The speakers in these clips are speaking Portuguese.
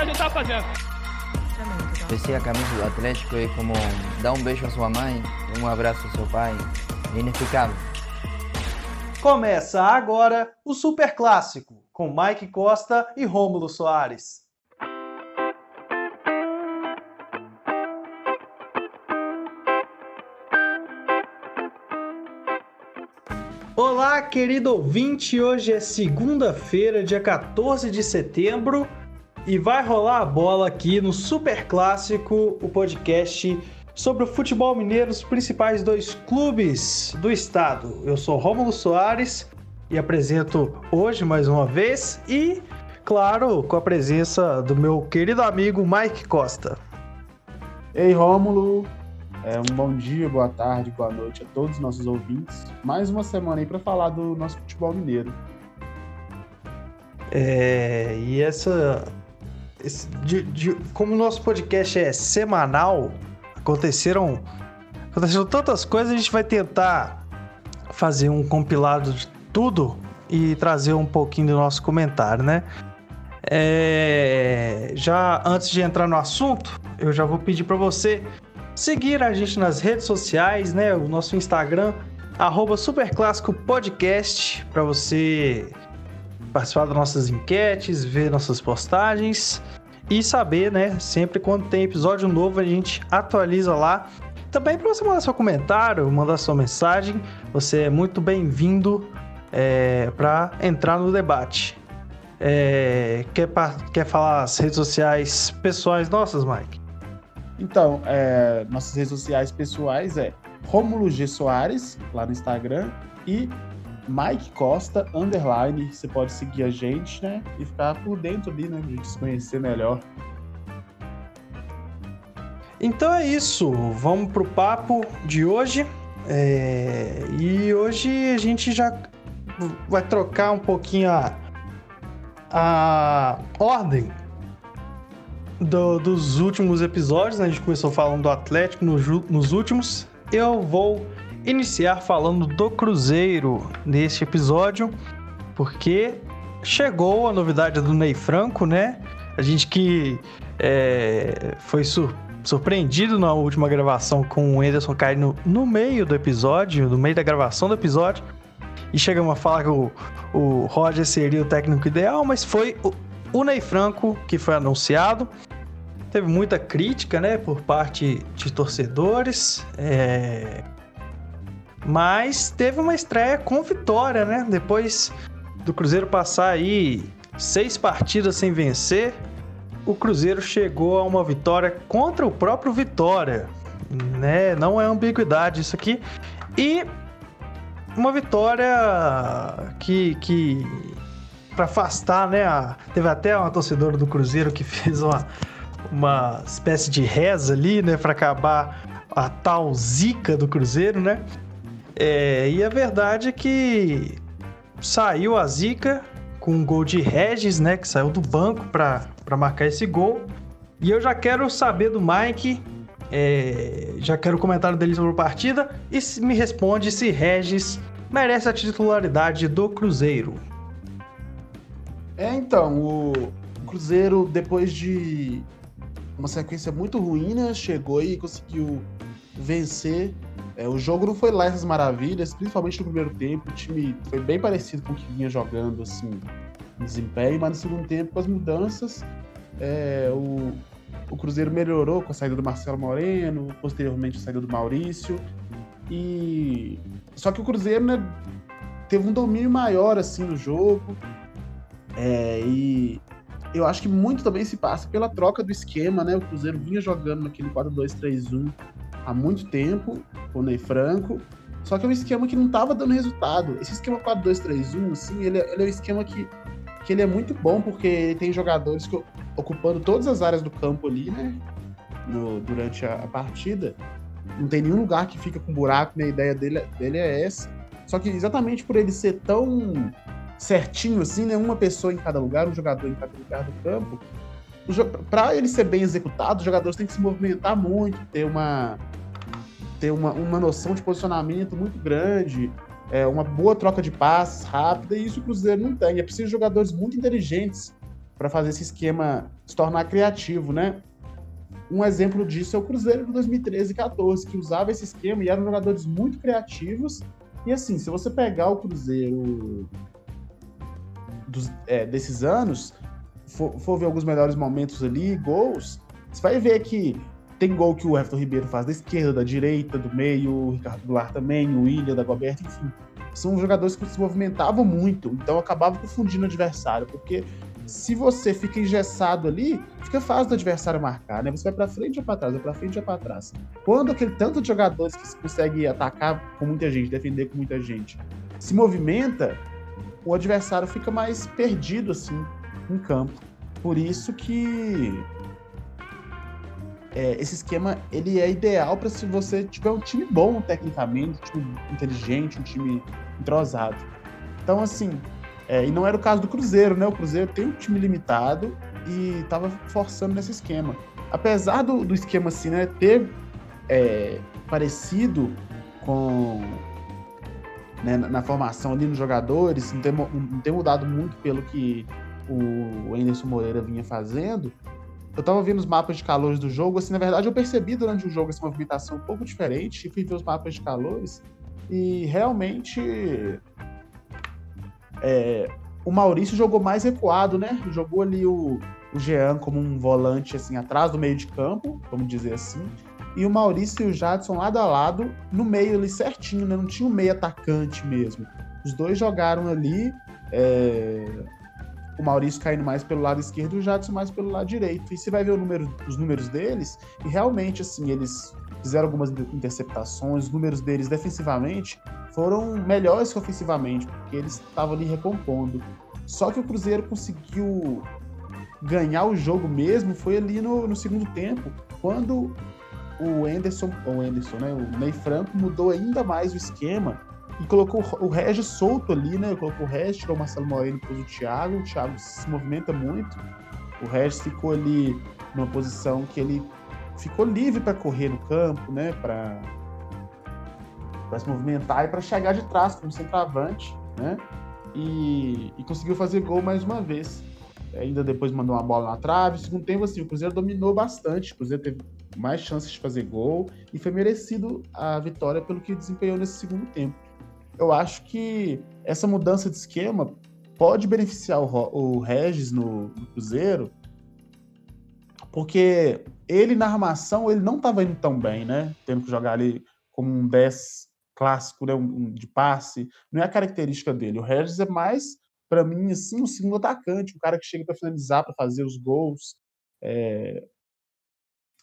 que a gente tá fazendo. Vestir a camisa do Atlético é como dar um beijo à sua mãe, um abraço ao seu pai. É inexplicável. Começa agora o Super Clássico, com Mike Costa e Rômulo Soares. Olá, querido ouvinte! Hoje é segunda-feira, dia 14 de setembro, e vai rolar a bola aqui no Super Clássico, o podcast sobre o futebol mineiro, os principais dois clubes do estado. Eu sou Rômulo Soares e apresento hoje mais uma vez e, claro, com a presença do meu querido amigo Mike Costa. Ei, Rômulo! É, um bom dia, boa tarde, boa noite a todos os nossos ouvintes. Mais uma semana aí para falar do nosso futebol mineiro. É, e essa. Esse, de, de, como o nosso podcast é semanal, aconteceram, aconteceram tantas coisas, a gente vai tentar fazer um compilado de tudo e trazer um pouquinho do nosso comentário, né? É, já antes de entrar no assunto, eu já vou pedir para você seguir a gente nas redes sociais, né? O nosso Instagram, arroba Superclássico Podcast, para você participar das nossas enquetes, ver nossas postagens e saber, né? Sempre quando tem episódio novo, a gente atualiza lá. Também para você mandar seu comentário, mandar sua mensagem, você é muito bem-vindo é, para entrar no debate. É, quer, quer falar as redes sociais pessoais nossas, Mike? Então, é, nossas redes sociais pessoais é Rômulo G. Soares, lá no Instagram, e Mike Costa, underline. Você pode seguir a gente, né? E ficar por dentro ali, né? Gente se conhecer melhor. Então é isso. Vamos pro papo de hoje. É... E hoje a gente já vai trocar um pouquinho a, a ordem do, dos últimos episódios, né? a gente começou falando do Atlético no, nos últimos. Eu vou iniciar falando do Cruzeiro neste episódio, porque chegou a novidade do Ney Franco, né? A gente que é, foi sur surpreendido na última gravação com o Anderson caindo no meio do episódio, no meio da gravação do episódio, e chegamos a falar que o, o Roger seria o técnico ideal, mas foi o, o Ney Franco que foi anunciado teve muita crítica, né, por parte de torcedores, é... mas teve uma estreia com vitória, né? Depois do Cruzeiro passar aí seis partidas sem vencer, o Cruzeiro chegou a uma vitória contra o próprio Vitória, né? Não é ambiguidade isso aqui. E uma vitória que, que para afastar, né? A... Teve até uma torcedora do Cruzeiro que fez uma, uma espécie de reza ali, né, para acabar a tal zica do Cruzeiro, né? É, e a verdade é que saiu a zica com um gol de Regis, né, que saiu do banco para marcar esse gol. E eu já quero saber do Mike, é, já quero o comentário dele sobre a partida e me responde se Regis merece a titularidade do Cruzeiro. É, então, o Cruzeiro, depois de uma sequência muito ruim, né? Chegou e conseguiu vencer. É, o jogo não foi lá essas maravilhas, principalmente no primeiro tempo. O time foi bem parecido com o que vinha jogando, assim, em desempenho, mas no segundo tempo, com as mudanças, é, o, o Cruzeiro melhorou com a saída do Marcelo Moreno, posteriormente a saída do Maurício. E só que o Cruzeiro, né, teve um domínio maior assim no jogo. É, e eu acho que muito também se passa pela troca do esquema, né? O Cruzeiro vinha jogando naquele 4-2-3-1 há muito tempo, o Ney Franco, só que é um esquema que não estava dando resultado. Esse esquema 4-2-3-1, assim, ele, é, ele, é um esquema que, que ele é muito bom, porque ele tem jogadores que, ocupando todas as áreas do campo ali, né? No, durante a, a, partida. Não tem nenhum lugar que fica com buraco, né? A ideia dele, dele é essa. Só que exatamente por ele ser tão certinho assim, né? Uma pessoa em cada lugar, um jogador em cada lugar do campo. Para ele ser bem executado, os jogadores têm que se movimentar muito, ter uma ter uma, uma noção de posicionamento muito grande, é, uma boa troca de passes rápida, e isso o Cruzeiro não tem. É preciso jogadores muito inteligentes para fazer esse esquema se tornar criativo, né? Um exemplo disso é o Cruzeiro de 2013 e 14, que usava esse esquema e eram jogadores muito criativos. E assim, se você pegar o Cruzeiro dos, é, desses anos, for, for, ver alguns melhores momentos ali, gols, você vai ver que tem gol que o Everton Ribeiro faz da esquerda, da direita, do meio, o Ricardo Goulart também, o William, da Goberta, enfim. São jogadores que se movimentavam muito, então acabava confundindo o adversário, porque se você fica engessado ali, fica fácil do adversário marcar, né? Você vai para frente ou para trás, vai para frente ou para trás. Quando aquele tanto de jogadores que consegue atacar com muita gente, defender com muita gente, se movimenta, o adversário fica mais perdido assim em campo. Por isso que é, esse esquema ele é ideal para se você tiver um time bom tecnicamente, um time inteligente, um time entrosado. Então, assim, é, e não era o caso do Cruzeiro, né? O Cruzeiro tem um time limitado e estava forçando nesse esquema. Apesar do, do esquema assim, né, ter é, parecido com né, na, na, formação ali nos jogadores, não ter, não ter mudado muito pelo que o Anderson Moreira vinha fazendo, eu tava vendo os mapas de calores do jogo, assim, na verdade eu percebi durante o jogo essa movimentação um pouco diferente, e fui ver os mapas de calores, e realmente é, o Maurício jogou mais recuado, né? Jogou ali o, o Jean como um volante assim atrás do meio de campo, vamos dizer assim. E o Maurício e o Jadson lado a lado, no meio ali certinho, né? Não tinha um meio atacante mesmo. Os dois jogaram ali, é... o Maurício caindo mais pelo lado esquerdo e o Jadson mais pelo lado direito. E você vai ver número, os números deles, e realmente, assim, eles fizeram algumas interceptações, os números deles defensivamente foram melhores que ofensivamente, porque eles estavam ali recompondo. Só que o Cruzeiro conseguiu ganhar o jogo mesmo foi ali no, no segundo tempo, quando o Anderson, o Anderson, né, o Ney Franco mudou ainda mais o esquema e colocou o Regis solto ali, né? Colocou o Regis, tirou o Marcelo Moreno pôs o Thiago, o Thiago se movimenta muito. O Regis ficou ali numa posição que ele ficou livre para correr no campo, né? Para se movimentar e para chegar de trás como centroavante, né? E, e, conseguiu fazer gol mais uma vez. Ainda depois mandou uma bola na trave. Segundo tempo, assim, o Cruzeiro dominou bastante. O Cruzeiro teve mais chances de fazer gol e foi merecido a vitória pelo que desempenhou nesse segundo tempo. Eu acho que essa mudança de esquema pode beneficiar o, o Regis no, no Cruzeiro, porque ele na armação ele não estava indo tão bem, né? Tendo que jogar ali como um 10 clássico, né, um, de passe, não é a característica dele. O Regis é mais, para mim, assim, um segundo atacante, um cara que chega para finalizar, para fazer os gols. É...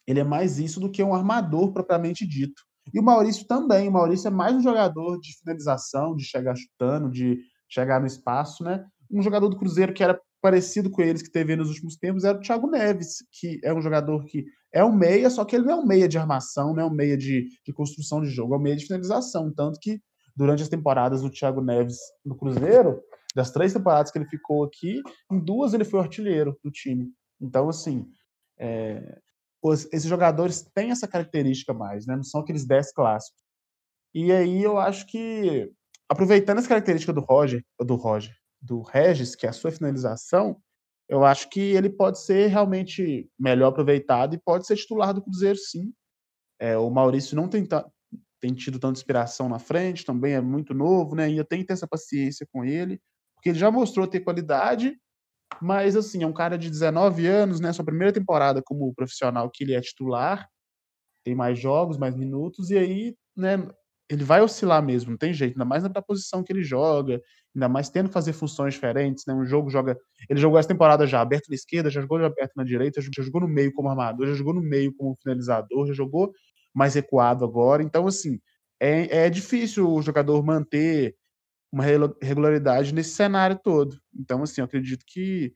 Ele é mais isso do que um armador propriamente dito. E o Maurício também. O Maurício é mais um jogador de finalização, de chegar chutando, de chegar no espaço, né? Um jogador do Cruzeiro que era parecido com eles que teve nos últimos tempos era o Thiago Neves, que é um jogador que é um meia, só que ele não é um meia de armação, não é um meia de, de construção de jogo, é um meia de finalização. Tanto que durante as temporadas do Thiago Neves no Cruzeiro, das três temporadas que ele ficou aqui, em duas ele foi artilheiro do time. Então, assim, é, os, esses jogadores têm essa característica mais, né? Não são aqueles 10 clássicos. E aí eu acho que, aproveitando essa característica do Roger, do Roger, do Regis, que é a sua finalização, eu acho que ele pode ser realmente melhor aproveitado e pode ser titular do Cruzeiro, sim. É, o Maurício não tem, tem tido tanta inspiração na frente, também é muito novo, né? Ainda tem que ter essa paciência com ele, porque ele já mostrou ter qualidade, mas assim, é um cara de 19 anos, né? Sua primeira temporada como profissional que ele é titular, tem mais jogos, mais minutos, e aí, né, ele vai oscilar mesmo, não tem jeito, ainda mais na posição que ele joga, ainda mais tendo que fazer funções diferentes, né? Um jogo joga. Ele jogou essa temporada já aberto na esquerda, já jogou aberto na direita, já jogou no meio como armador, já jogou no meio como finalizador, já jogou mais recuado agora. Então, assim, é, é difícil o jogador manter uma regularidade nesse cenário todo. Então, assim, eu acredito que,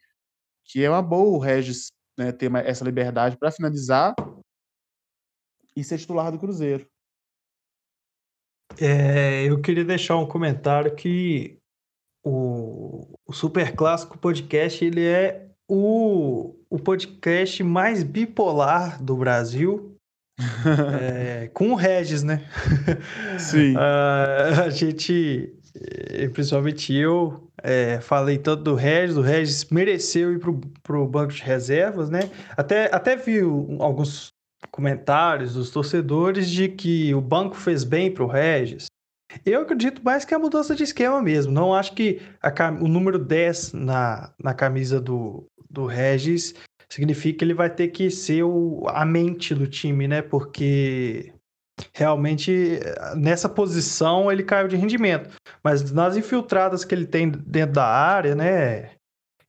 que é uma boa o Regis né, ter essa liberdade para finalizar e ser titular do Cruzeiro. É, eu queria deixar um comentário que o, o Super Clássico Podcast ele é o, o podcast mais bipolar do Brasil. é, com o Regis, né? Sim. a gente principalmente eu é, falei tanto do Regis, o Regis mereceu ir pro, pro banco de reservas, né? Até, até vi alguns comentários dos torcedores de que o banco fez bem pro Regis. Eu acredito mais que é a mudança de esquema mesmo. Não acho que a, o número 10 na, na camisa do, do Regis significa que ele vai ter que ser o, a mente do time, né? Porque realmente nessa posição ele caiu de rendimento. Mas nas infiltradas que ele tem dentro da área, né?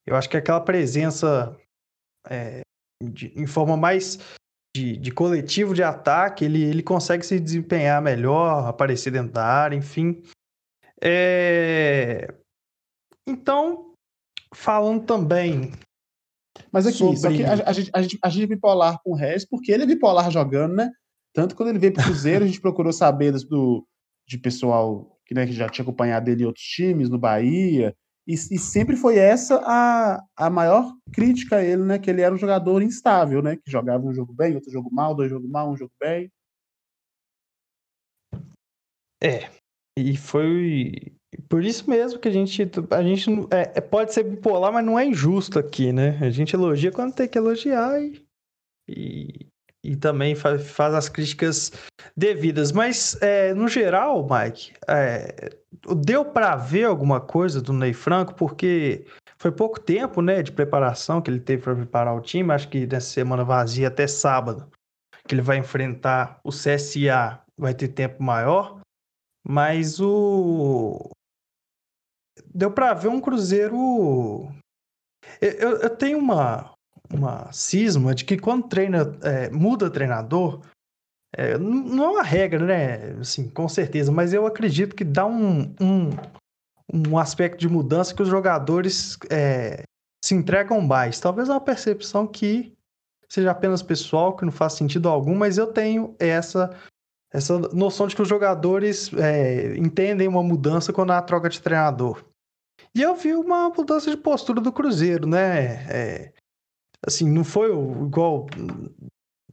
Eu acho que aquela presença é, de, em forma mais de, de, coletivo de ataque, ele, ele consegue se desempenhar melhor, aparecer dentro da área, enfim. É... Então, falando também. Mas aqui, sobre... a, a, gente, a, gente, a gente é bipolar com o Regis, porque ele é bipolar jogando, né? Tanto quando ele veio para o Cruzeiro, a gente procurou saber do, de pessoal que, né, que já tinha acompanhado ele em outros times, no Bahia, e, e, sempre foi essa a, a maior crítica a ele, né? Que ele era um jogador instável, né? Que jogava um jogo bem, outro jogo mal, dois jogos mal, um jogo bem. É. E foi por isso mesmo que a gente, a gente é, é, pode ser bipolar, mas não é injusto aqui, né? A gente elogia quando tem que elogiar e, e, e também faz, faz as críticas devidas. Mas, é, no geral, Mike, é, deu para ver alguma coisa do Ney Franco, porque foi pouco tempo né, de preparação que ele teve para preparar o time. Acho que nessa semana vazia até sábado, que ele vai enfrentar o CSA, vai ter tempo maior. Mas o. Deu para ver um Cruzeiro. Eu, eu tenho uma, uma cisma de que quando treina, é, muda treinador, é, não é uma regra, né? Assim, com certeza, mas eu acredito que dá um, um, um aspecto de mudança que os jogadores é, se entregam mais. Talvez é uma percepção que seja apenas pessoal, que não faz sentido algum, mas eu tenho essa essa noção de que os jogadores é, entendem uma mudança quando há troca de treinador. E eu vi uma mudança de postura do Cruzeiro, né? É, assim, não foi igual.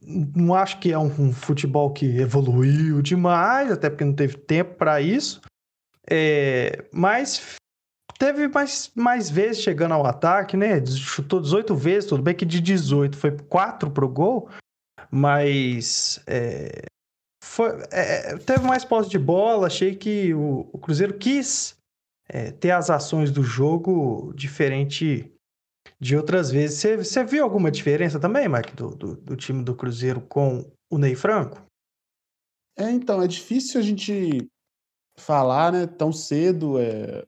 Não acho que é um, futebol que evoluiu demais, até porque não teve tempo para isso. É, mas teve mais, mais vezes chegando ao ataque, né? Chutou 18 vezes, tudo bem que de 18 foi 4 pro gol, mas é, foi, é, teve mais posse de bola. Achei que o, o Cruzeiro quis é, ter as ações do jogo diferente de outras vezes. Você, você viu alguma diferença também, Mike, do, do, do, time do Cruzeiro com o Ney Franco? É, então, é difícil a gente falar, né, tão cedo, é...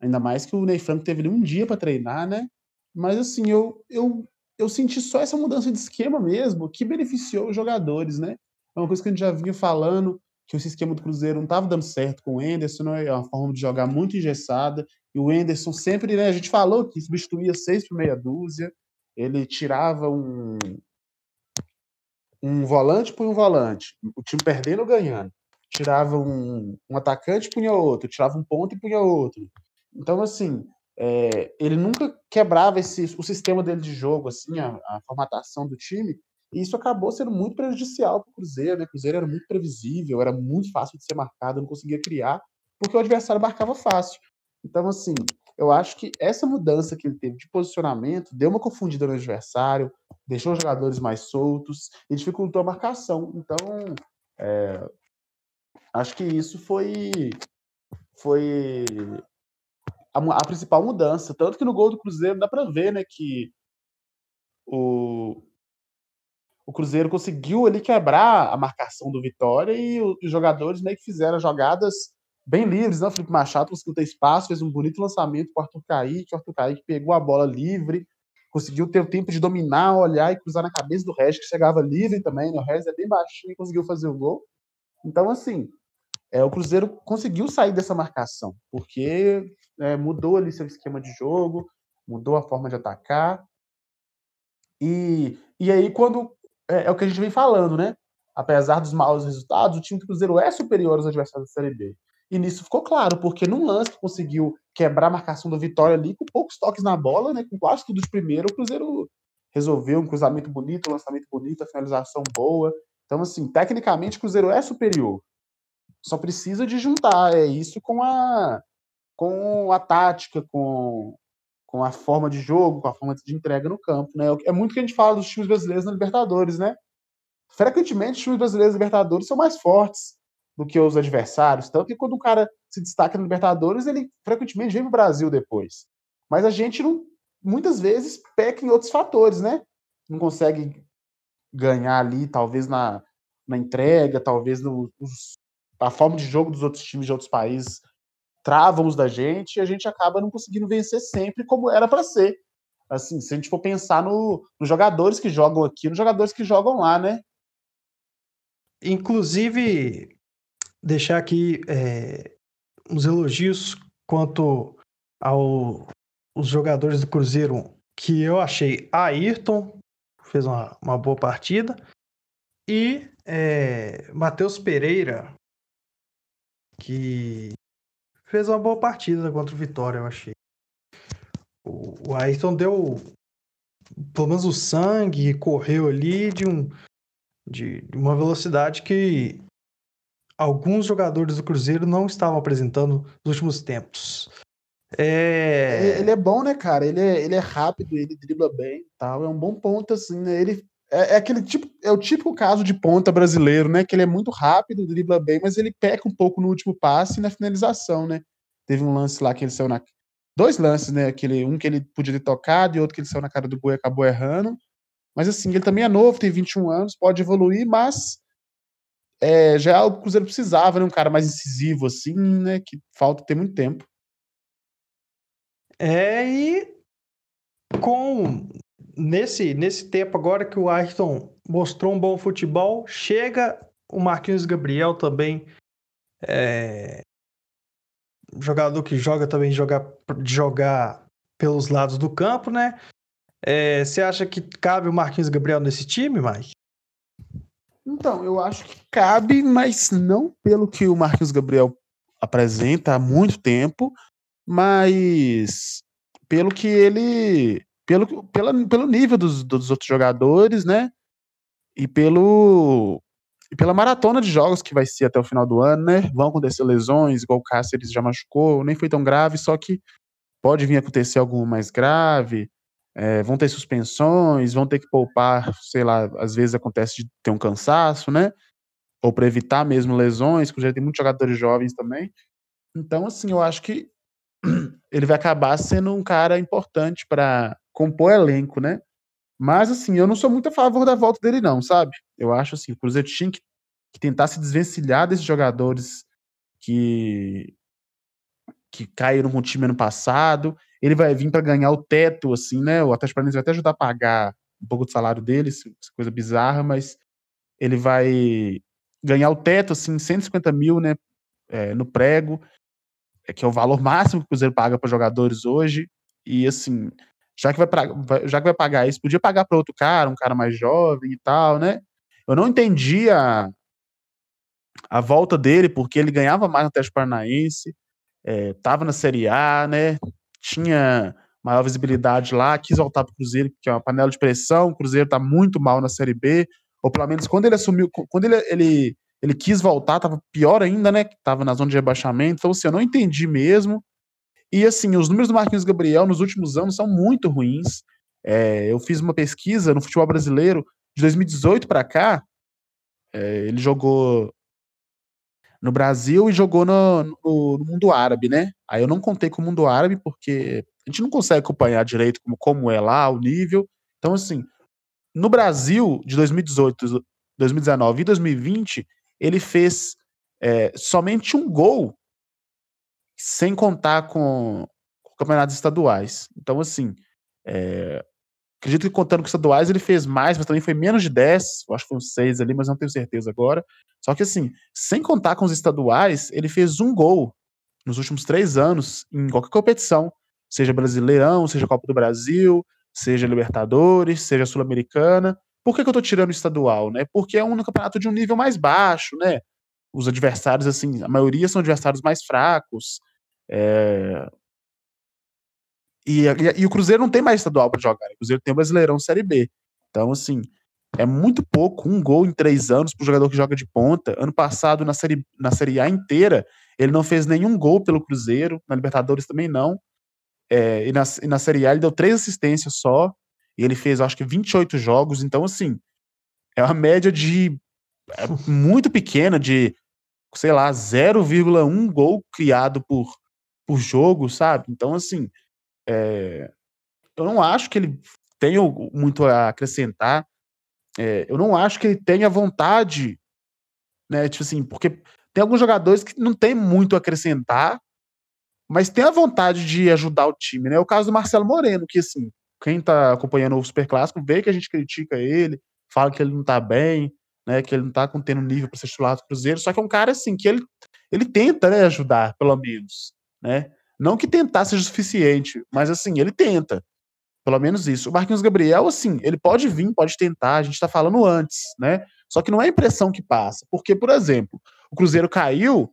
ainda mais que o Ney Franco teve ali um dia para treinar, né? Mas assim, eu, eu, eu senti só essa mudança de esquema mesmo, que beneficiou os jogadores, né? É uma coisa que a gente já vinha falando, que esse esquema do Cruzeiro não estava dando certo com o Enderson, né? é uma forma de jogar muito engessada, e o Enderson sempre, né, a gente falou que substituía seis por meia dúzia, ele tirava um, um volante por um volante, o time perdendo ou ganhando. Tirava um, um atacante punha outro, tirava um ponto e punha outro. Então, assim, é, ele nunca quebrava esse, o sistema dele de jogo, assim, a, a formatação do time, e isso acabou sendo muito prejudicial para o Cruzeiro, né? O Cruzeiro era muito previsível, era muito fácil de ser marcado, não conseguia criar, porque o adversário marcava fácil. Então, assim, eu acho que essa mudança que ele teve de posicionamento deu uma confundida no adversário, deixou os jogadores mais soltos e dificultou a marcação. Então, é, acho que isso foi, foi a, a, principal mudança. Tanto que no gol do Cruzeiro dá para ver né, que o, o Cruzeiro conseguiu ali quebrar a marcação do Vitória e os jogadores meio que fizeram jogadas bem livres, né? O Felipe Machado conseguiu ter espaço, fez um bonito lançamento com o Arthur Kaique, o Arthur Kaique pegou a bola livre, conseguiu ter o tempo de dominar, olhar e cruzar na cabeça do Regis, que chegava livre também, né? O Regis é bem baixinho e conseguiu fazer o gol. Então, assim, é, o Cruzeiro conseguiu sair dessa marcação, porque é, mudou ali seu esquema de jogo, mudou a forma de atacar. E, e aí, quando é, é, o que a gente vem falando, né? Apesar dos maus resultados, o time do Cruzeiro é superior aos adversários da Série B. E nisso ficou claro, porque num lance que conseguiu quebrar a marcação do Vitória ali, com poucos toques na bola, né? Com quase tudo de primeiro, o Cruzeiro resolveu um cruzamento bonito, um lançamento bonito, a finalização boa. Então, assim, tecnicamente o Cruzeiro é superior. só precisa de juntar é isso com a com a tática, com, com a forma de jogo, com a forma de entrega no campo, né? É muito que a gente fala dos times brasileiros na Libertadores, né? Frequentemente os times brasileiros na Libertadores são mais fortes do que os adversários, tanto que quando o cara se destaca na Libertadores, ele frequentemente vem para o Brasil depois. Mas a gente não, muitas vezes peca em outros fatores, né? Não consegue ganhar ali, talvez na, na entrega, talvez no, a forma de jogo dos outros times de outros países travam os da gente e a gente acaba não conseguindo vencer sempre como era para ser. Assim, se a gente for pensar no, nos jogadores que jogam aqui, nos jogadores que jogam lá, né? Inclusive, deixar aqui é, uns elogios quanto aos jogadores do Cruzeiro que eu achei Ayrton fez uma, uma boa partida e é, Matheus Pereira que fez uma boa partida contra o Vitória, eu achei. O, o Ayrton deu pelo menos o sangue, correu ali de, um, de, de uma velocidade que alguns jogadores do Cruzeiro não estavam apresentando nos últimos tempos. É... Ele é bom, né, cara? Ele é, ele é rápido, ele dribla bem tal. É um bom ponto, assim, né? Ele é, é, aquele tipo, é o típico caso de ponta brasileiro, né? Que ele é muito rápido, dribla bem, mas ele peca um pouco no último passe e na finalização, né? Teve um lance lá que ele saiu na. Dois lances, né? Aquele, um que ele podia ter tocado e outro que ele saiu na cara do gol e acabou errando. Mas assim, ele também é novo, tem 21 anos, pode evoluir, mas é, já é algo que o Cruzeiro precisava, né? Um cara mais incisivo, assim, né? Que falta ter muito tempo. É, e com nesse, nesse tempo agora que o Ayrton mostrou um bom futebol, chega o Marquinhos Gabriel também, é, jogador que joga também jogar, jogar pelos lados do campo, né? É, você acha que cabe o Marquinhos Gabriel nesse time, Mike? Então, eu acho que cabe, mas não pelo que o Marquinhos Gabriel apresenta há muito tempo, mas pelo que ele pelo, pela, pelo nível dos, dos outros jogadores, né? E pelo e pela maratona de jogos que vai ser até o final do ano, né? Vão acontecer lesões, igual o Cáceres já machucou, nem foi tão grave, só que pode vir acontecer algo mais grave. É, vão ter suspensões, vão ter que poupar, sei lá, às vezes acontece de ter um cansaço, né? Ou para evitar mesmo lesões, porque já tem muitos jogadores jovens também. Então, assim, eu acho que ele vai acabar sendo um cara importante para compor elenco, né? Mas, assim, eu não sou muito a favor da volta dele, não, sabe? Eu acho, assim, o Cruzeiro tinha que, que tentar se desvencilhar desses jogadores que, que caíram com o time ano passado. Ele vai vir para ganhar o teto, assim, né? O Atlético Paranaense vai até ajudar a pagar um pouco do salário dele, coisa bizarra, mas ele vai ganhar o teto, assim, 150 mil, né? É, no prego, é, que é o valor máximo que o Cruzeiro paga para jogadores hoje. E, assim, já que vai, pra, já que vai pagar isso, podia pagar para outro cara, um cara mais jovem e tal, né? Eu não entendi a, volta dele, porque ele ganhava mais no Teste Paranaense, estava é, na Série A, né? Tinha maior visibilidade lá, quis voltar para o Cruzeiro, que é uma panela de pressão, o Cruzeiro está muito mal na Série B, ou pelo menos quando ele assumiu, quando ele, ele, ele quis voltar, estava pior ainda, né? Tava na zona de rebaixamento, então assim, eu não entendi mesmo. E assim, os números do Marquinhos Gabriel nos últimos anos são muito ruins. É, eu fiz uma pesquisa no futebol brasileiro de 2018 para cá. É, ele jogou no Brasil e jogou no, no, no, mundo árabe, né? Aí eu não contei com o mundo árabe porque a gente não consegue acompanhar direito como, como é lá o nível. Então, assim, no Brasil de 2018, 2019 e 2020, ele fez é, somente um gol sem contar com, campeonatos estaduais. Então, assim, é, acredito que contando com estaduais ele fez mais, mas também foi menos de 10, eu acho que foi uns 6 ali, mas não tenho certeza agora. Só que, assim, sem contar com os estaduais, ele fez um gol nos últimos três anos em qualquer competição, seja Brasileirão, seja Copa do Brasil, seja Libertadores, seja Sul-Americana. Por que, que eu tô tirando o estadual, né? Porque é um campeonato de um nível mais baixo, né? Os adversários, assim, a maioria são adversários mais fracos. É... E, e, e, o Cruzeiro não tem mais estadual para jogar. Né? O Cruzeiro tem o Brasileirão Série B. Então, assim, É muito pouco, um gol em três anos para jogador que joga de ponta. Ano passado, na série, na série A inteira, ele não fez nenhum gol pelo Cruzeiro, na Libertadores também não. É, e, na, e na Série A ele deu três assistências só, e ele fez, acho que, 28 jogos. Então, assim, é uma média de é muito pequena, de, sei lá, 0,1 gol criado por, por jogo, sabe? Então, assim, é, eu não acho que ele tenha muito a acrescentar. É, eu não acho que ele tenha vontade, né? Tipo assim, porque tem alguns jogadores que não tem muito a acrescentar, mas tem a vontade de ajudar o time, né? É o caso do Marcelo Moreno, que assim, quem tá acompanhando o Super Clássico vê que a gente critica ele, fala que ele não tá bem, né? Que ele não tá tendo nível para ser titular do Cruzeiro, só que é um cara assim que ele, ele tenta, né, ajudar, pelo menos, né? Não que tentar seja suficiente, mas assim, ele tenta. Pelo menos isso. O Marquinhos Gabriel, assim, ele pode vir, pode tentar, a gente está falando antes, né? Só que não é a impressão que passa. Porque, por exemplo, o Cruzeiro caiu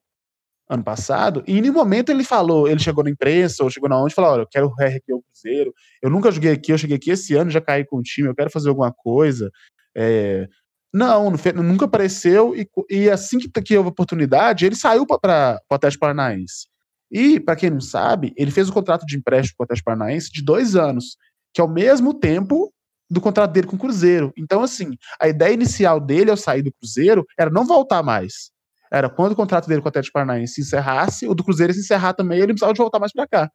ano passado, e em nenhum momento ele falou, ele chegou na imprensa, ou chegou na onde falou: olha, eu quero reerguer o Cruzeiro, eu nunca joguei aqui, eu cheguei aqui esse ano, já caí com o time, eu quero fazer alguma coisa. É... Não, nunca apareceu, e, e assim que, que houve oportunidade, ele saiu para o Atlético Paranaense. E, para quem não sabe, ele fez o um contrato de empréstimo com o Atlético Paranaense de dois anos que é o mesmo tempo do contrato dele com o Cruzeiro. Então, assim, a ideia inicial dele ao sair do Cruzeiro era não voltar mais. Era quando o contrato dele com o Atlético Paranaense se encerrasse, o do Cruzeiro se encerrar também, ele precisava de voltar mais para cá.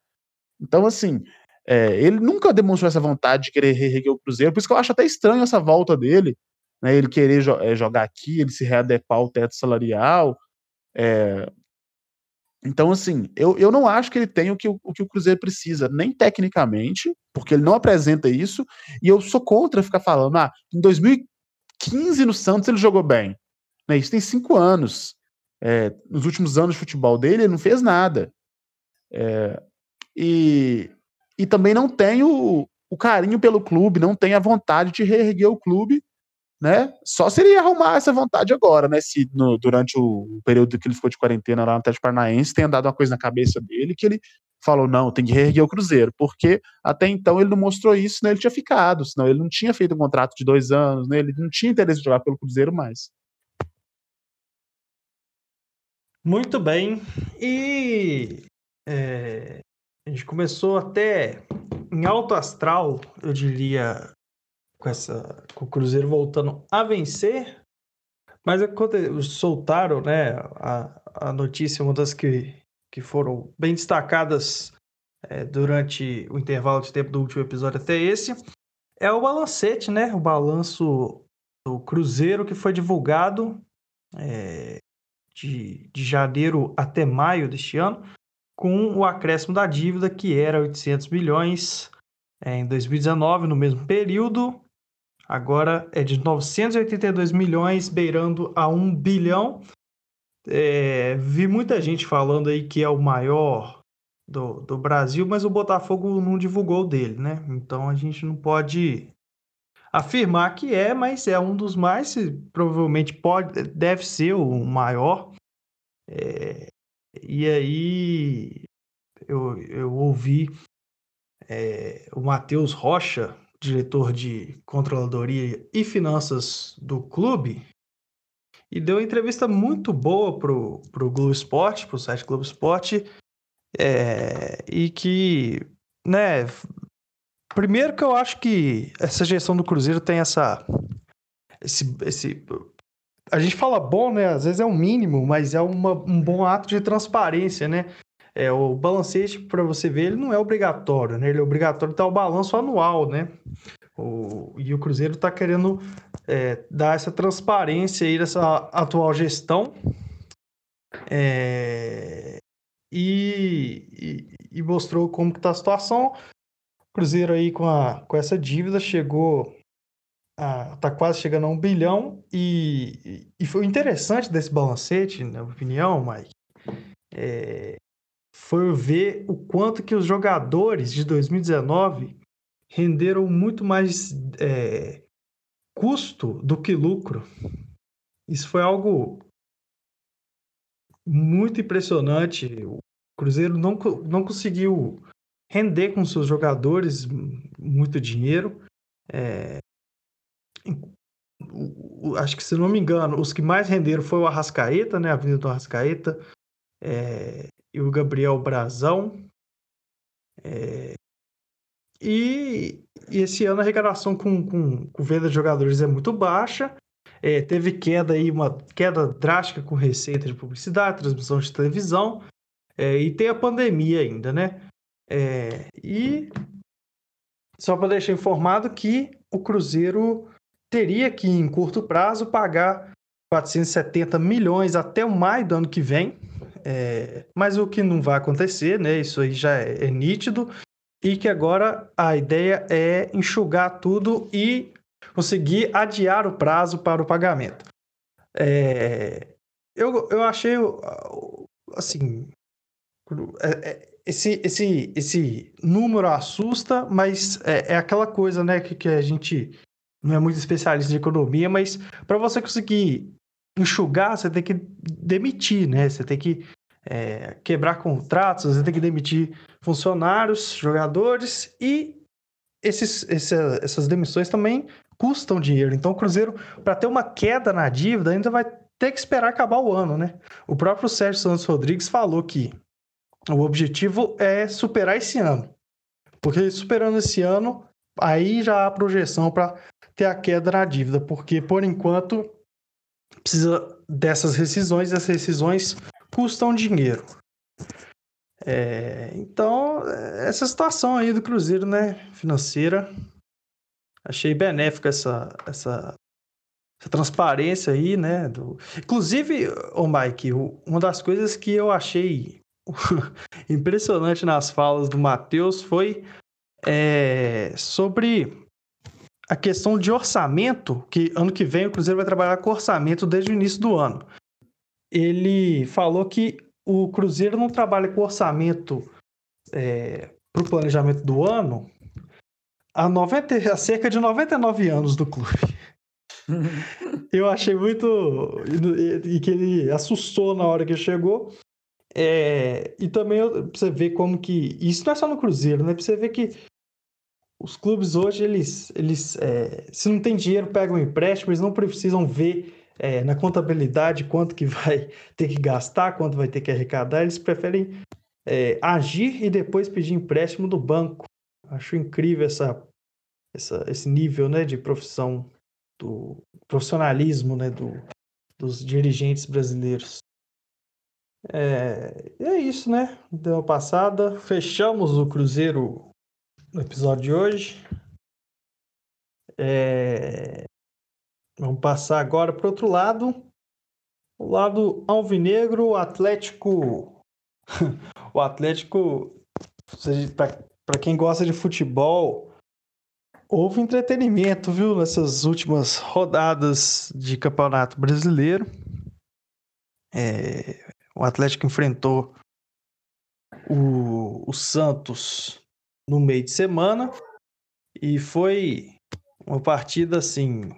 Então, assim, é, ele nunca demonstrou essa vontade de querer reerguer o Cruzeiro, por isso que eu acho até estranho essa volta dele, né, ele querer jo é, jogar aqui, ele se readequar ao teto salarial, é, então, assim, eu, eu não acho que ele tenha o que, o que o Cruzeiro precisa, nem tecnicamente, porque ele não apresenta isso, e eu sou contra ficar falando, ah, em 2015 no Santos ele jogou bem. Né, isso tem cinco anos. É, nos últimos anos de futebol dele, ele não fez nada. É, e, e também não tem o, o carinho pelo clube, não tem a vontade de reerguer o clube né? Só seria arrumar essa vontade agora, né? Se no, durante o período que ele ficou de quarentena lá no Atlético Paranaense tenha dado uma coisa na cabeça dele que ele falou, não, tem que reerguer o Cruzeiro, porque até então ele não mostrou isso, né? Ele tinha ficado, senão ele não tinha feito um contrato de dois anos, né? Ele não tinha interesse de jogar pelo Cruzeiro mais. Muito bem. E é, a gente começou até em alto astral, eu diria, com essa com o Cruzeiro voltando a vencer, mas soltaram, né, a, a notícia, uma das que, que foram bem destacadas é, durante o intervalo de tempo do último episódio até esse, é o balancete, né, o balanço do Cruzeiro que foi divulgado é, de, de janeiro até maio deste ano, com o acréscimo da dívida que era 800 milhões é, em 2019, no mesmo período, agora é de 982 milhões, beirando a 1 bilhão. É, vi muita gente falando aí que é o maior do, do Brasil, mas o Botafogo não divulgou dele, né? Então a gente não pode afirmar que é, mas é um dos mais, provavelmente pode, deve ser o maior. É, e aí eu, eu ouvi é, o Matheus Rocha, diretor de controladoria e finanças do clube, e deu uma entrevista muito boa pro, pro Globo Esporte, pro site Globo Esporte, é, e que, né, primeiro que eu acho que essa gestão do Cruzeiro tem essa, esse, esse a gente fala bom, né, às vezes é um mínimo, mas é uma, um bom ato de transparência, né, é, o balancete, para você ver, ele não é obrigatório, né? Ele é obrigatório estar o balanço anual, né? O, e o Cruzeiro está querendo é, dar essa transparência aí dessa atual gestão. É, e, e, e, mostrou como está a situação. O Cruzeiro aí com, a, com essa dívida chegou a, tá quase chegando a um bilhão e, e foi interessante desse balancete, na minha opinião, Mike, é, foi ver o quanto que os jogadores de 2019 renderam muito mais é, custo do que lucro. Isso foi algo muito impressionante. O Cruzeiro não, não conseguiu render com seus jogadores muito dinheiro. É, acho que se não me engano, os que mais renderam foi o Arrascaeta, né? A vinda do Arrascaeta é, e o Gabriel Brazão. É, e, e, esse ano a arrecadação com, com, com, venda de jogadores é muito baixa. É, teve queda aí, uma queda drástica com receita de publicidade, transmissão de televisão. É, e tem a pandemia ainda, né? É, e só para deixar informado que o Cruzeiro teria que, em curto prazo, pagar 470 milhões até o maio do ano que vem. É, mas o que não vai acontecer, né? Isso aí já é, é nítido. E que agora a ideia é enxugar tudo e conseguir adiar o prazo para o pagamento. É, eu, eu achei, assim, é, é, esse, esse, esse número assusta, mas é, é aquela coisa, né, que, que a gente não é muito especialista em economia, mas para você conseguir enxugar, você tem que demitir, né? Você tem que é, quebrar contratos, você tem que demitir funcionários, jogadores e esses, esse, essas demissões também custam dinheiro. Então o Cruzeiro, para ter uma queda na dívida, ainda vai ter que esperar acabar o ano, né? O próprio Sérgio Santos Rodrigues falou que o objetivo é superar esse ano. Porque superando esse ano, aí já há projeção para ter a queda na dívida, porque por enquanto precisa dessas rescisões, e as rescisões custam dinheiro. É, então, essa situação aí do Cruzeiro, né, financeira, achei benéfica essa, essa, essa transparência aí, né, do... Inclusive, o Mike, uma das coisas que eu achei impressionante nas falas do Matheus foi é, sobre a questão de orçamento, que ano que vem o Cruzeiro vai trabalhar com orçamento desde o início do ano. Ele falou que o Cruzeiro não trabalha com orçamento é, para o planejamento do ano há, 90, há cerca de 99 anos do clube. Eu achei muito. E que ele assustou na hora que chegou. É, e também pra você ver como que. Isso não é só no Cruzeiro, né? Pra você ver que os clubes hoje, eles, eles é, se não tem dinheiro, pegam empréstimo, eles não precisam ver é, na contabilidade quanto que vai ter que gastar, quanto vai ter que arrecadar, eles preferem é, agir e depois pedir empréstimo do banco. Acho incrível essa, essa, esse nível né, de profissão, do profissionalismo né, do, dos dirigentes brasileiros. É, é isso, né? Deu uma passada. Fechamos o Cruzeiro no episódio de hoje. É... Vamos passar agora para o outro lado. O lado alvinegro, o Atlético. o Atlético, para quem gosta de futebol, houve entretenimento, viu, nessas últimas rodadas de Campeonato Brasileiro. É... O Atlético enfrentou o, o Santos no meio de semana e foi uma partida assim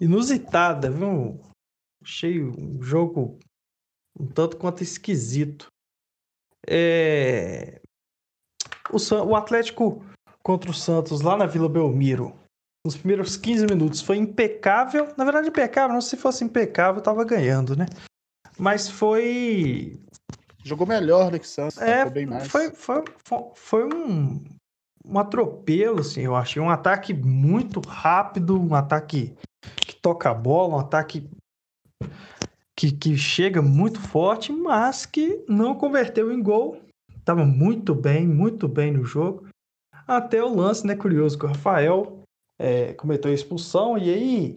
inusitada, viu? Achei um jogo um tanto quanto esquisito. É... O, o Atlético contra o Santos lá na Vila Belmiro, nos primeiros 15 minutos, foi impecável. Na verdade, impecável, não se fosse impecável, tava ganhando, né? Mas foi Jogou melhor do que o Santos, é, bem mais. Foi, foi, foi, um, um atropelo, assim, eu achei. Um ataque muito rápido, um ataque que toca a bola, um ataque que, que chega muito forte, mas que não converteu em gol. Tava muito bem, muito bem no jogo. Até o lance, né, curioso, que o Rafael é, cometeu a expulsão e aí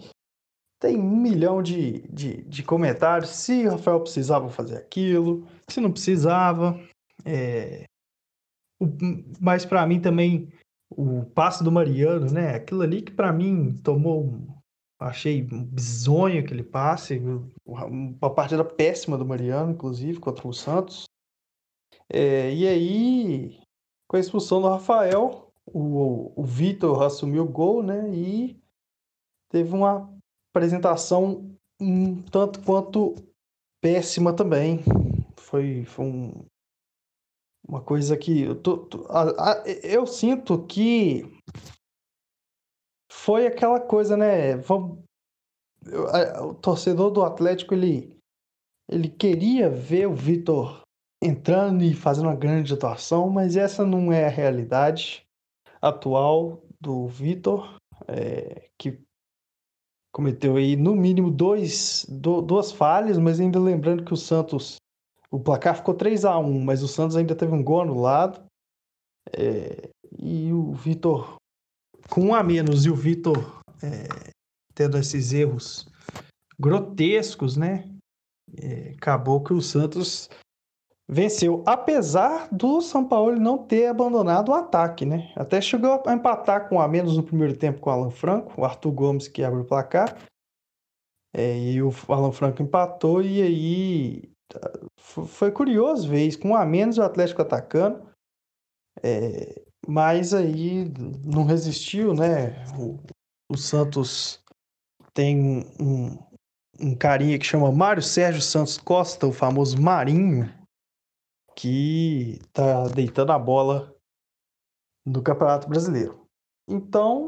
tem um milhão de, de, de comentários se o Rafael precisava fazer aquilo, se não precisava. É... O, mas para mim também o passe do Mariano, né? Aquilo ali que para mim tomou achei bizonho aquele passe, uma partida péssima do Mariano, inclusive, contra o Santos. É, e aí, com a expulsão do Rafael, o, o Vitor assumiu o gol, né? E teve uma apresentação um tanto quanto péssima também. Foi, foi um, uma coisa que eu, tô, tô, a, a, eu sinto que foi aquela coisa, né? O torcedor do Atlético, ele, ele queria ver o Vitor entrando e fazendo uma grande atuação, mas essa não é a realidade atual do Vitor, é, que cometeu aí no mínimo dois, do, duas falhas, mas ainda lembrando que o Santos, o placar ficou 3 a 1 mas o Santos ainda teve um gol anulado. É, e o Vitor, com um a menos, e o Vitor é, tendo esses erros grotescos, né? É, acabou que o Santos venceu, apesar do São Paulo não ter abandonado o ataque, né? Até chegou a empatar com a menos no primeiro tempo com o Alan Franco, o Arthur Gomes que abriu o placar. É, e o Alan Franco empatou e aí foi curioso ver isso, com um a menos o Atlético atacando. É, mas aí não resistiu, né? O, o Santos tem um, um carinha que chama Mário Sérgio Santos Costa, o famoso Marinho, que tá deitando a bola no Campeonato Brasileiro. Então,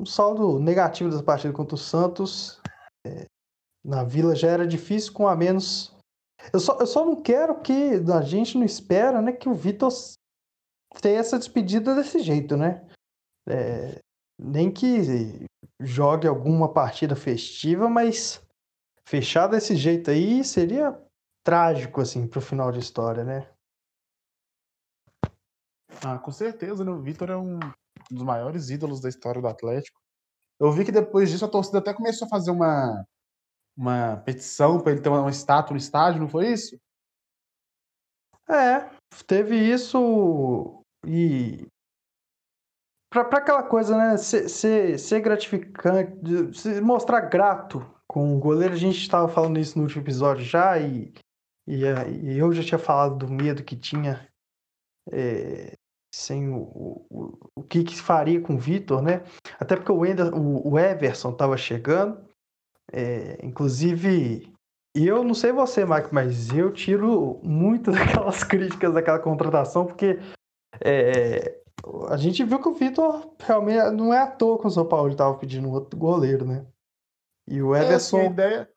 um saldo negativo dessa partida contra o Santos. É, na Vila já era difícil, com a menos. Eu só, eu só não quero que a gente não espera né, que o Vitor tenha essa despedida desse jeito, né? É, nem que jogue alguma partida festiva, mas fechar desse jeito aí seria trágico, assim, pro final de história, né? Ah, com certeza, né? O Vitor é um dos maiores ídolos da história do Atlético. Eu vi que depois disso a torcida até começou a fazer uma, uma petição para ele ter uma estátua no estádio, não foi isso? É, teve isso e para aquela coisa, né? Ser, ser, ser gratificante, se mostrar grato com o goleiro. A gente estava falando isso no último episódio já e, e, e eu já tinha falado do medo que tinha é, sem o, o, o que, que faria com o Vitor, né? Até porque o, Ender, o, o Everson estava chegando, é, inclusive, eu não sei você, Mike, mas eu tiro muito daquelas críticas daquela contratação, porque é, a gente viu que o Vitor realmente não é à toa que o São Paulo estava pedindo outro goleiro, né? E o Everson. É, assim, a, ideia...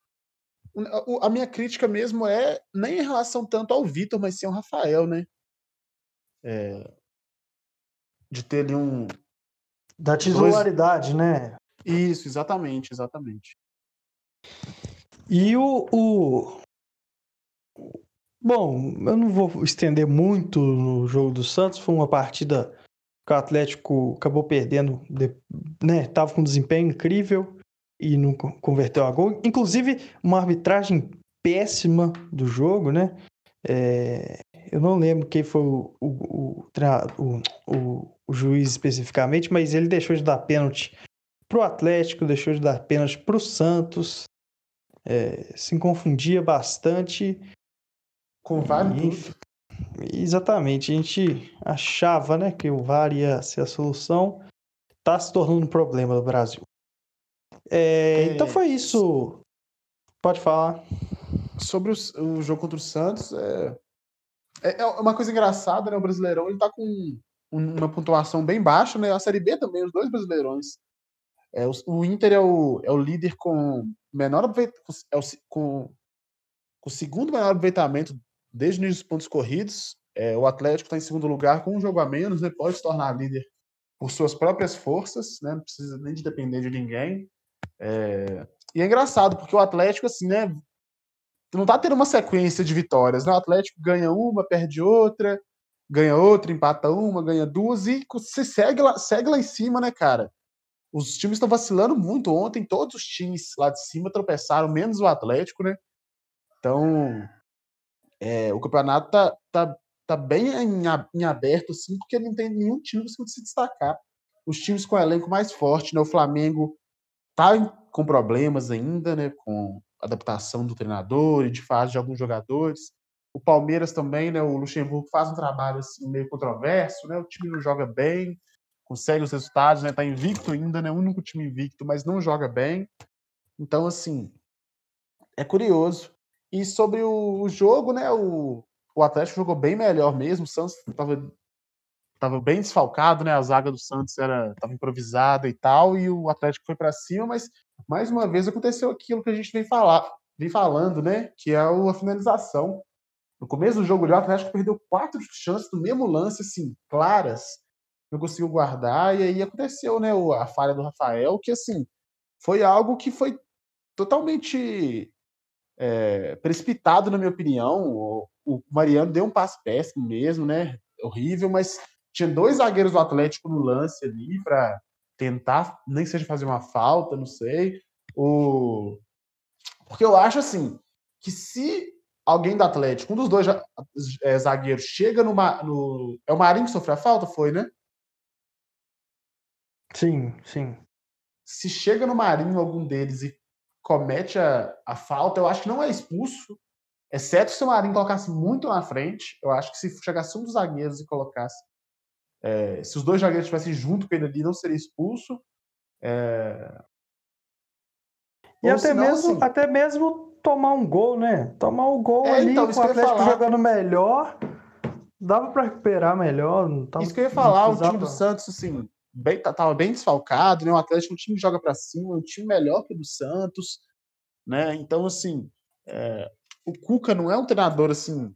a minha crítica mesmo é nem em relação tanto ao Vitor, mas sim ao Rafael, né? É, de ter ali um. Da titularidade, dois... né? Isso, exatamente, exatamente. E o, o. Bom, eu não vou estender muito no jogo do Santos. Foi uma partida que o Atlético acabou perdendo, né? Tava com um desempenho incrível e não converteu a gol. Inclusive, uma arbitragem péssima do jogo, né? É, eu não lembro quem foi o, o, o, o, o juiz especificamente, mas ele deixou de dar pênalti pro Atlético, deixou de dar pênalti pro Santos. É, se confundia bastante. Com vários. Exatamente, a gente achava né, que o VAR ia ser a solução, está se tornando um problema no Brasil. É, é... Então foi isso. Pode falar. Sobre o, o jogo contra o Santos, é, é, é uma coisa engraçada, né? O Brasileirão ele tá com uma pontuação bem baixa, né? A Série B também, os dois Brasileirões. É, o, o Inter é o, é o líder com menor é o, com, com o segundo menor aproveitamento desde o início dos pontos corridos. É, o Atlético está em segundo lugar com um jogo a menos, né? Pode se tornar líder por suas próprias forças, né? Não precisa nem de depender de ninguém. É... E é engraçado, porque o Atlético, assim, né? Não tá tendo uma sequência de vitórias, né? O Atlético ganha uma, perde outra, ganha outra, empata uma, ganha duas e se segue lá, segue lá em cima, né, cara? Os times estão vacilando muito ontem, todos os times lá de cima tropeçaram, menos o Atlético, né? Então, é, o campeonato tá, tá, tá bem em, em aberto, assim, porque não tem nenhum time que se destacar. Os times com o elenco mais forte, né? O Flamengo tá com problemas ainda, né? Com adaptação do treinador e de fase de alguns jogadores. O Palmeiras também, né? O Luxemburgo faz um trabalho assim, meio controverso, né? O time não joga bem, consegue os resultados, né? Tá invicto ainda, né? O único time invicto, mas não joga bem. Então, assim, é curioso. E sobre o, jogo, né? O, o Atlético jogou bem melhor mesmo. O Santos tava tava bem desfalcado, né? A zaga do Santos era tava improvisada e tal, e o Atlético foi para cima, mas mais uma vez aconteceu aquilo que a gente vem falar, vem falando, né? Que é a finalização. No começo do jogo, o Atlético perdeu quatro chances no mesmo lance, assim, claras, não conseguiu guardar, e aí aconteceu, né? A falha do Rafael, que assim foi algo que foi totalmente é, precipitado, na minha opinião. O, Mariano deu um passe péssimo mesmo, né? Horrível, mas tinha dois zagueiros do Atlético no lance ali para tentar, nem seja fazer uma falta, não sei. O... Porque eu acho assim que se alguém do Atlético, um dos dois é, zagueiros, chega no, no. É o Marinho que sofreu a falta? Foi, né? Sim, sim. Se chega no Marinho algum deles e comete a, a falta, eu acho que não é expulso, exceto se o Marinho colocasse muito na frente. Eu acho que se chegasse um dos zagueiros e colocasse é, se os dois zagueiros estivessem junto com ele ali, não seria expulso. É... E até, senão, mesmo, assim... até mesmo tomar um gol, né? Tomar um gol é, ali, então, com o Atlético jogando melhor, dava para recuperar melhor. Tava, isso que eu ia falar, o time do Santos, assim, bem, tava bem desfalcado, né? O Atlético é um time que joga para cima, um time melhor que o do Santos, né? Então, assim, é... o Cuca não é um treinador, assim,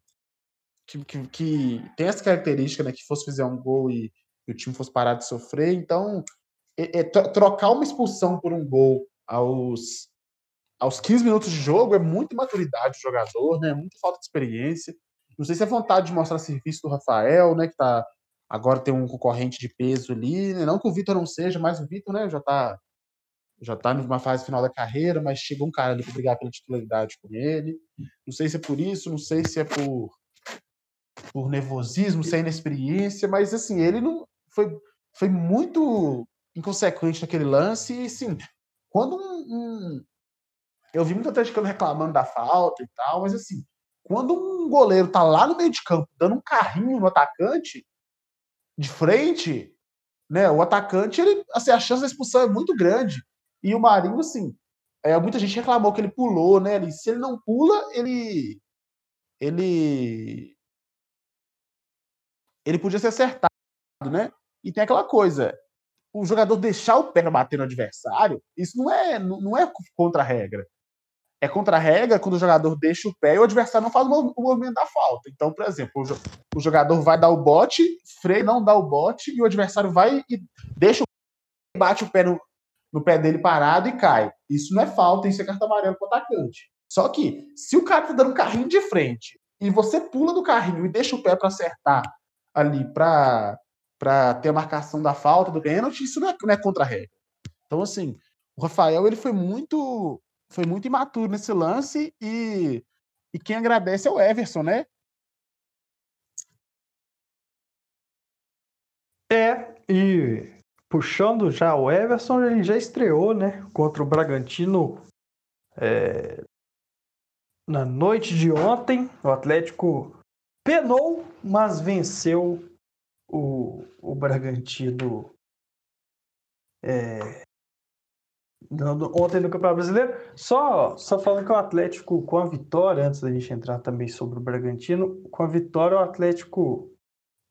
que, que, que, tem essa característica, né? Que fosse fazer um gol e, e o time fosse parar de sofrer. Então, é, é, trocar uma expulsão por um gol aos, aos 15 minutos de jogo é muita maturidade do jogador, né? Muita falta de experiência. Não sei se é vontade de mostrar serviço do Rafael, né? Que tá agora tem um concorrente de peso ali. Né? Não que o Vitor não seja, mas o Vitor, né? Já tá já tá numa fase final da carreira, mas chegou um cara ali para brigar pela titularidade com ele. Não sei se é por isso, não sei se é por por nervosismo, sem inexperiência, mas assim, ele não foi, foi muito inconsequente naquele lance e assim, quando um, um eu vi muito atleticano reclamando da falta e tal, mas assim, quando um goleiro tá lá no meio de campo dando um carrinho no atacante de frente, né, o atacante, ele, assim, a chance da expulsão é muito grande. E o Marinho, assim, é, muita gente reclamou que ele pulou, né? Ele, se ele não pula, ele ele ele podia ser acertado, né? E tem aquela coisa, o jogador deixar o pé bater no adversário, isso não é, não é contra a regra. É contra a regra quando o jogador deixa o pé e o adversário não faz o movimento da falta. Então, por exemplo, o jogador vai dar o bote, freia, não dá o bote, e o adversário vai e deixa o bate o pé no, no pé dele parado e cai. Isso não é falta, isso é carta amarela para o atacante. Só que, se o cara tá dando um carrinho de frente e você pula do carrinho e deixa o pé para acertar ali para ter a marcação da falta, do pênalti, isso não é, não é contra a regra. Então, assim, o Rafael ele foi muito foi muito imaturo nesse lance e, e quem agradece é o Everson, né? É, e puxando já o Everson, ele já estreou, né, contra o Bragantino é, na noite de ontem. O Atlético penou, mas venceu o, o Bragantino é, ontem no Campeonato Brasileiro. Só, só falando que o Atlético, com a vitória, antes da gente entrar também sobre o Bragantino, com a vitória, o Atlético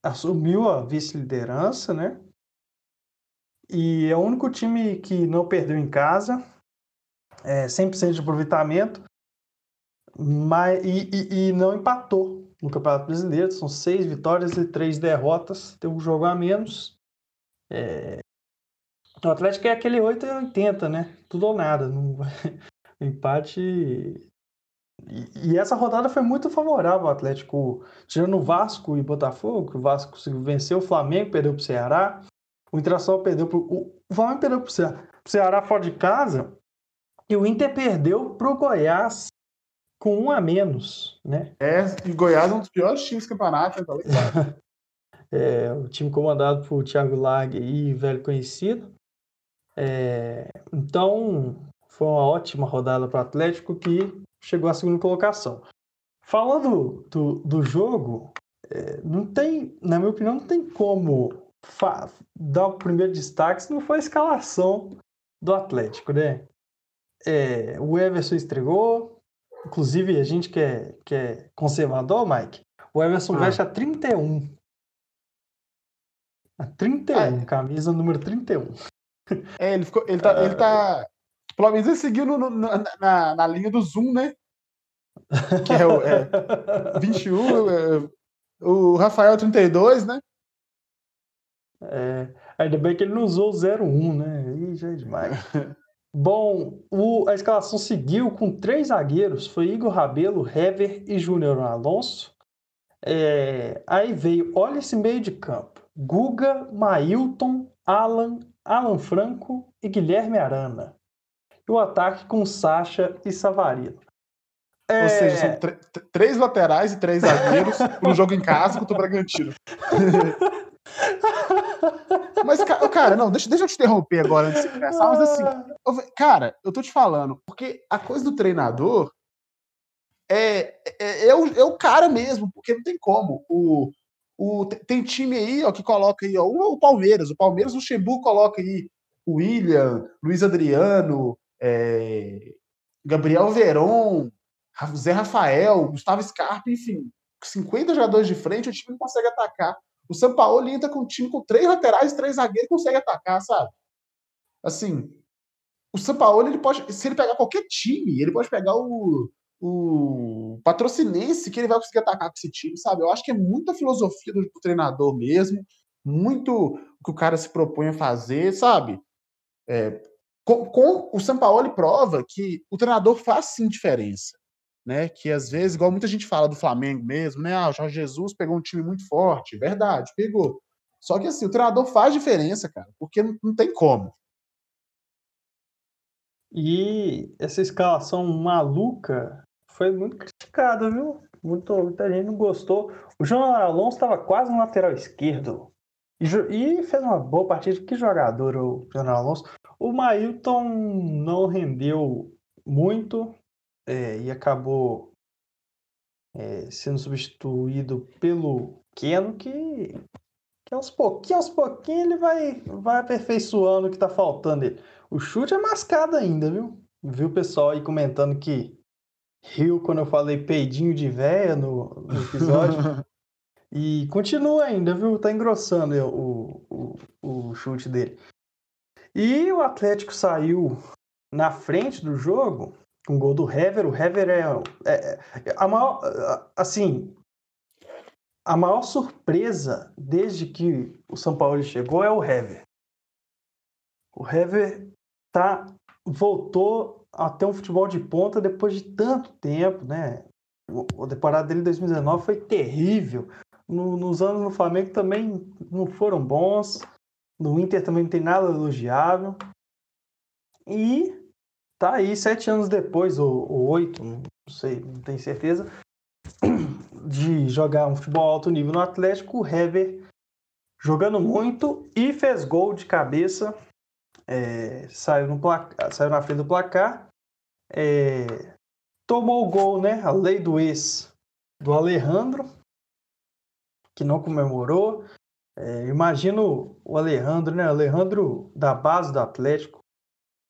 assumiu a vice-liderança, né? E é o único time que não perdeu em casa, é 100% de aproveitamento, mas, e, e, e não empatou no Campeonato Brasileiro. São seis vitórias e três derrotas. Tem um jogo a menos. É... O Atlético é aquele 8 e 80, né? Tudo ou nada. Não... Empate. E, essa rodada foi muito favorável ao Atlético. Tirando o Vasco e Botafogo, o Vasco conseguiu vencer o Flamengo, perdeu para o Ceará. O Internacional perdeu para o. Flamengo perdeu para o Ceará. Ceará fora de casa. E o Inter perdeu para o Goiás com um a menos, né? É, e Goiás é um dos piores times do campeonato, então, claro. é, o time comandado por Thiago Lag e velho conhecido. É, então, foi uma ótima rodada para o Atlético que chegou à segunda colocação. Falando do, do jogo, é, não tem, na minha opinião, não tem como dar o primeiro destaque se não for a escalação do Atlético, né? É, o Everson estregou, Inclusive, a gente que é, que é conservador, Mike, o Everson ah. veste a 31. A 31, é. camisa número 31. É, ele, ficou, ele, tá, ele tá. Pelo menos ele seguiu no, no, na, na linha do Zoom, né? Que é o é, 21, é, o Rafael 32, né? É, ainda bem que ele não usou o 01, né? Aí já é demais. Bom, o, a escalação seguiu com três zagueiros: foi Igor Rabelo, Hever e Júnior Alonso. É, aí veio, olha esse meio de campo: Guga, Mailton, Alan, Alan Franco e Guilherme Arana. E o ataque com Sacha e Savarino. É... Ou seja, são três laterais e três zagueiros para um jogo em casa contra o Bragantino. Mas, cara, não, deixa, deixa eu te interromper agora antes de começar, mas assim, eu, cara, eu tô te falando, porque a coisa do treinador é, é, é, o, é o cara mesmo, porque não tem como. O, o, tem time aí ó, que coloca aí, ó, o, o Palmeiras, o Palmeiras, o Luxemburgo coloca aí o William, Luiz Adriano, é, Gabriel Veron, Zé Rafael, Gustavo Scarpa, enfim, 50 jogadores de frente, o time não consegue atacar. O São Paulo entra com um time com três laterais e três zagueiros consegue atacar, sabe? Assim, o São Paulo, ele pode, se ele pegar qualquer time, ele pode pegar o, o patrocinense que ele vai conseguir atacar com esse time, sabe? Eu acho que é muita filosofia do, do treinador mesmo, muito o que o cara se propõe a fazer, sabe? É, com, com, o São Paulo prova que o treinador faz sim diferença né? Que às vezes, igual muita gente fala do Flamengo mesmo, né? Ah, o Jorge Jesus pegou um time muito forte, verdade, pegou. Só que assim, o treinador faz diferença, cara, porque não, não tem como. E essa escalação maluca foi muito criticada, viu? Muito, muita gente não gostou. O João Alonso estava quase no lateral esquerdo. E, e, fez uma boa partida. Que jogador o João Alonso. O Mailton não rendeu muito é, e acabou é, sendo substituído pelo Keno, que, que aos pouquinhos, aos pouquinhos ele vai, vai aperfeiçoando o que tá faltando ele. O chute é mascado ainda, viu? Viu o pessoal aí comentando que riu quando eu falei peidinho de véia no, no episódio. e continua ainda, viu? Tá engrossando o, o, o chute dele. E o Atlético saiu na frente do jogo com gol do Hever. O Hever é, é, é, a maior, assim, a maior surpresa desde que o São Paulo chegou é o Hever. O Hever tá voltou a ter um futebol de ponta depois de tanto tempo, né? O, a temporada dele em 2019 foi terrível. No, nos anos no Flamengo também não foram bons. No Inter também não tem nada elogiável. E tá aí sete anos depois, ou, ou oito, não sei, não tenho certeza, de jogar um futebol alto nível no Atlético, o Hever jogando muito e fez gol de cabeça, é, saiu, no placar, saiu na frente do placar, é, tomou o gol, né? A lei do ex do Alejandro, que não comemorou. É, imagino o Alejandro, né? Alejandro da base do Atlético,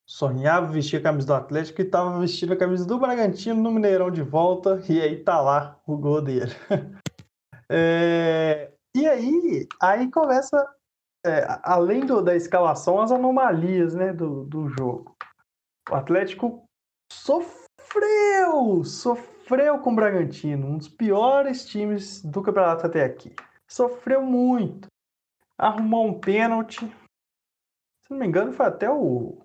sonhava vestir a camisa do Atlético e estava vestindo a camisa do Bragantino no Mineirão de volta, e aí tá lá o gol dele. é, e aí, aí começa, é, além do, da escalação, as anomalias né, do, do jogo. O Atlético sofreu, sofreu com o Bragantino, um dos piores times do campeonato até aqui. Sofreu muito. Arrumou um pênalti. Se não me engano, foi até o,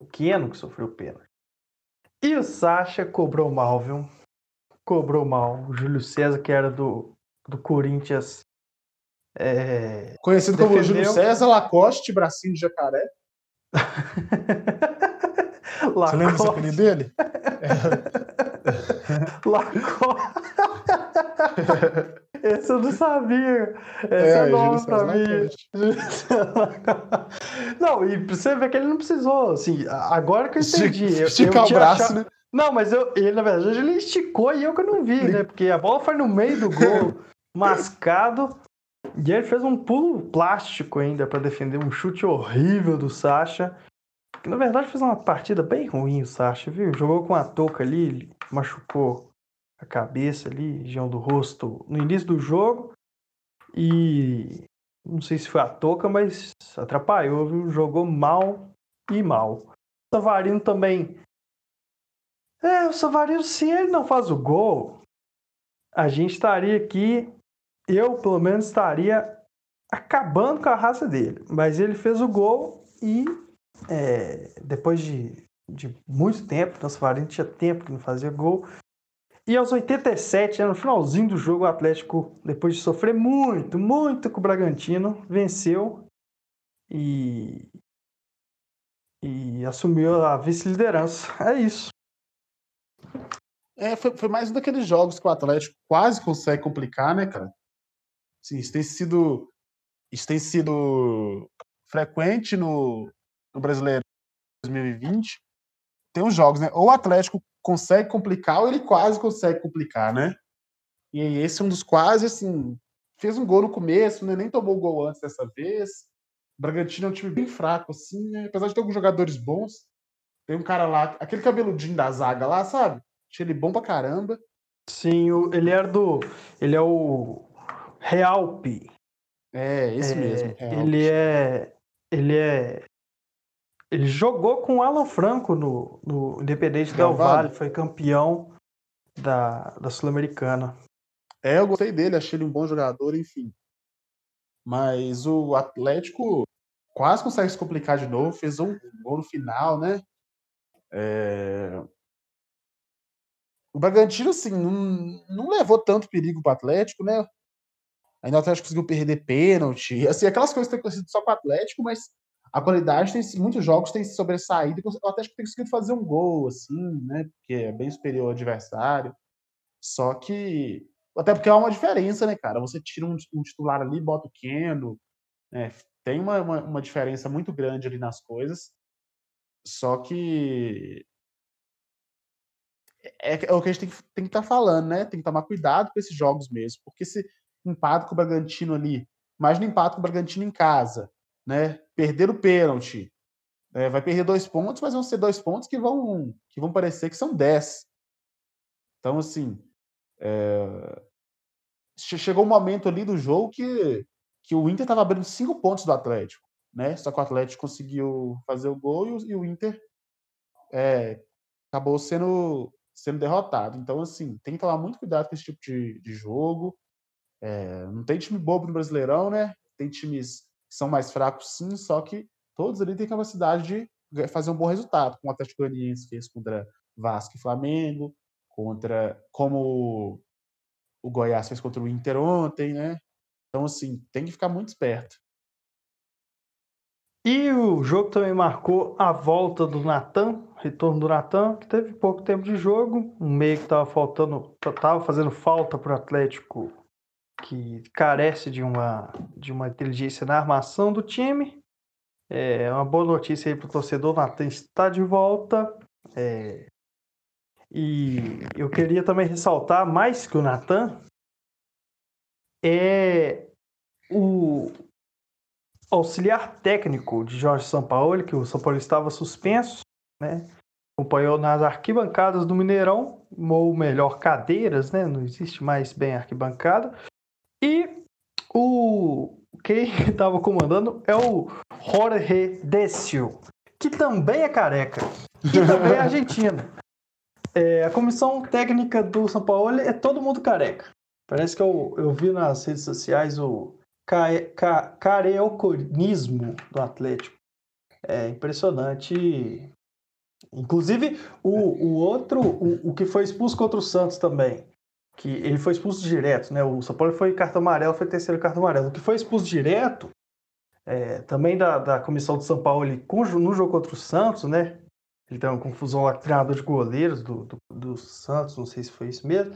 o Keno que sofreu pênalti. E o Sacha cobrou mal, viu? Cobrou mal. O Júlio César, que era do, do Corinthians. É... Conhecido defendeu... como Júlio César Lacoste, bracinho de jacaré. Você lembra desse apelido dele? Lacoste. Esse eu não sabia. Esse é, é novo pra mim. não, e você vê que ele não precisou, assim, agora que eu entendi. Esticar o braço, achado... né? Não, mas eu, ele, na verdade, ele esticou e eu que não vi, né? Porque a bola foi no meio do gol, mascado. E ele fez um pulo plástico ainda para defender um chute horrível do Sacha. Que na verdade fez uma partida bem ruim o Sacha, viu? Jogou com a touca ali, machucou a cabeça ali, região do rosto, no início do jogo. E Não sei se foi a toca, mas atrapalhou, viu? Jogou mal e mal. O Savarino também. É, o Savarino, se ele não faz o gol, a gente estaria aqui. Eu, pelo menos, estaria acabando com a raça dele. Mas ele fez o gol e é, depois de, de muito tempo, o Savarino tinha tempo que não fazia gol. E aos 87, no finalzinho do jogo, o Atlético, depois de sofrer muito, muito com o Bragantino, venceu e, e assumiu a vice-liderança. É isso. É, foi, foi, mais um daqueles jogos que o Atlético quase consegue complicar, né, cara? Sim, isso tem sido, isso tem sido frequente no, no Brasileiro 2020. Tem uns jogos, né? Ou o Atlético consegue complicar ou ele quase consegue complicar, né? E esse é um dos quase, assim, fez um gol no começo, né? nem tomou gol antes dessa vez. O Bragantino é um time bem fraco, assim, né? apesar de ter alguns jogadores bons. Tem um cara lá, aquele cabeludinho da zaga lá, sabe? Achei ele bom pra caramba. Sim, ele era do. Ele é o Realpe. É, esse é, mesmo. Realpe. Ele é. Ele é ele jogou com o Alan Franco no, no Independente Del Valle, foi campeão da, da Sul-Americana. É, eu gostei dele, achei ele um bom jogador, enfim. Mas o Atlético quase consegue se complicar de novo, fez um gol no final, né? É... O Bragantino, assim, não, não levou tanto perigo para o Atlético, né? Ainda o Atlético conseguiu perder pênalti, assim, aquelas coisas que tem acontecido só com o Atlético, mas a qualidade tem muitos jogos tem se sobressaído o Atlético tem conseguido fazer um gol assim né porque é bem superior ao adversário. Só que até porque há uma diferença né cara? Você tira um, um titular ali bota o Kendo né? tem uma, uma, uma, diferença muito grande ali nas coisas. Só que é, é o que a gente tem, tem que estar tá falando né? Tem que tomar cuidado com esses jogos mesmo porque se empate com o Bragantino ali imagina empate com o Bragantino em casa né? Perder o pênalti. É, vai perder dois pontos, mas vão ser dois pontos que vão, que vão parecer que são dez. Então, assim, é... chegou um momento ali do jogo que, que o Inter estava abrindo cinco pontos do Atlético, né? Só que o Atlético conseguiu fazer o gol e o, e o Inter é, acabou sendo, sendo derrotado. Então, assim, tem que tomar muito cuidado com esse tipo de, de jogo. É, não tem time bobo no Brasileirão, né? Tem times são mais fracos, sim, só que todos ali têm capacidade de fazer um bom resultado, como o Atlético Goianiense fez contra Vasco e Flamengo, contra como o Goiás fez contra o Inter ontem, né? Então, assim, tem que ficar muito esperto. E o jogo também marcou a volta do Natan, retorno do Natan, que teve pouco tempo de jogo, um meio que estava faltando, estava fazendo falta para o Atlético que carece de uma, de uma inteligência na armação do time. É uma boa notícia aí para o torcedor. Natan está de volta. É, e eu queria também ressaltar, mais que o Natan, é o auxiliar técnico de Jorge Sampaoli, que o São Paulo estava suspenso, né? acompanhou nas arquibancadas do Mineirão, ou melhor, cadeiras, né? Não existe mais bem arquibancada. E o quem estava comandando é o Jorge Decio, que também é careca, que também é argentino. É, a comissão técnica do São Paulo é todo mundo careca. Parece que eu, eu vi nas redes sociais o careoconismo do Atlético. É impressionante. Inclusive, o, o outro, o, o que foi expulso contra o Santos também, que ele foi expulso direto, né? O São Paulo foi cartão amarelo, foi terceiro cartão amarelo. O que foi expulso direto, é, também da, da comissão de São Paulo, ele, no jogo contra o Santos, né? Ele tem uma confusão lá o treinador de goleiros do, do, do, Santos, não sei se foi isso mesmo.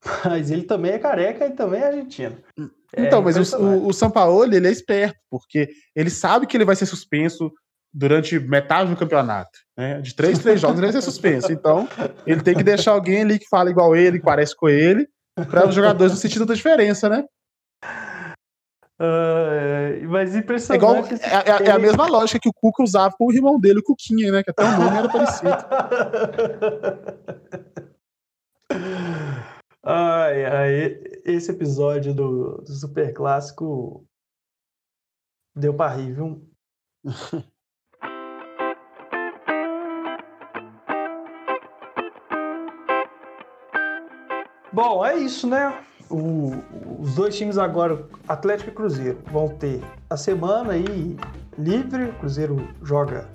Mas ele também é careca e também é argentino. É então, mas o, o São Paulo, ele é esperto, porque ele sabe que ele vai ser suspenso durante metade do campeonato. Né? De três, três jogos ele vai ser suspenso. Então, ele tem que deixar alguém ali que fala igual ele, que parece com ele, para os jogadores não sentirem tanta diferença, né? Uh, mas impressionante. É, igual, é, é, é, a mesma lógica que o Cuca usava com o irmão dele, o Cuquinha, né? Que até o nome era parecido. ai, ai, esse episódio do, do Super Clássico Deu pra rir, viu? Bom, é isso, né? O, os dois times agora, Atlético e Cruzeiro, vão ter a semana aí livre. O Cruzeiro joga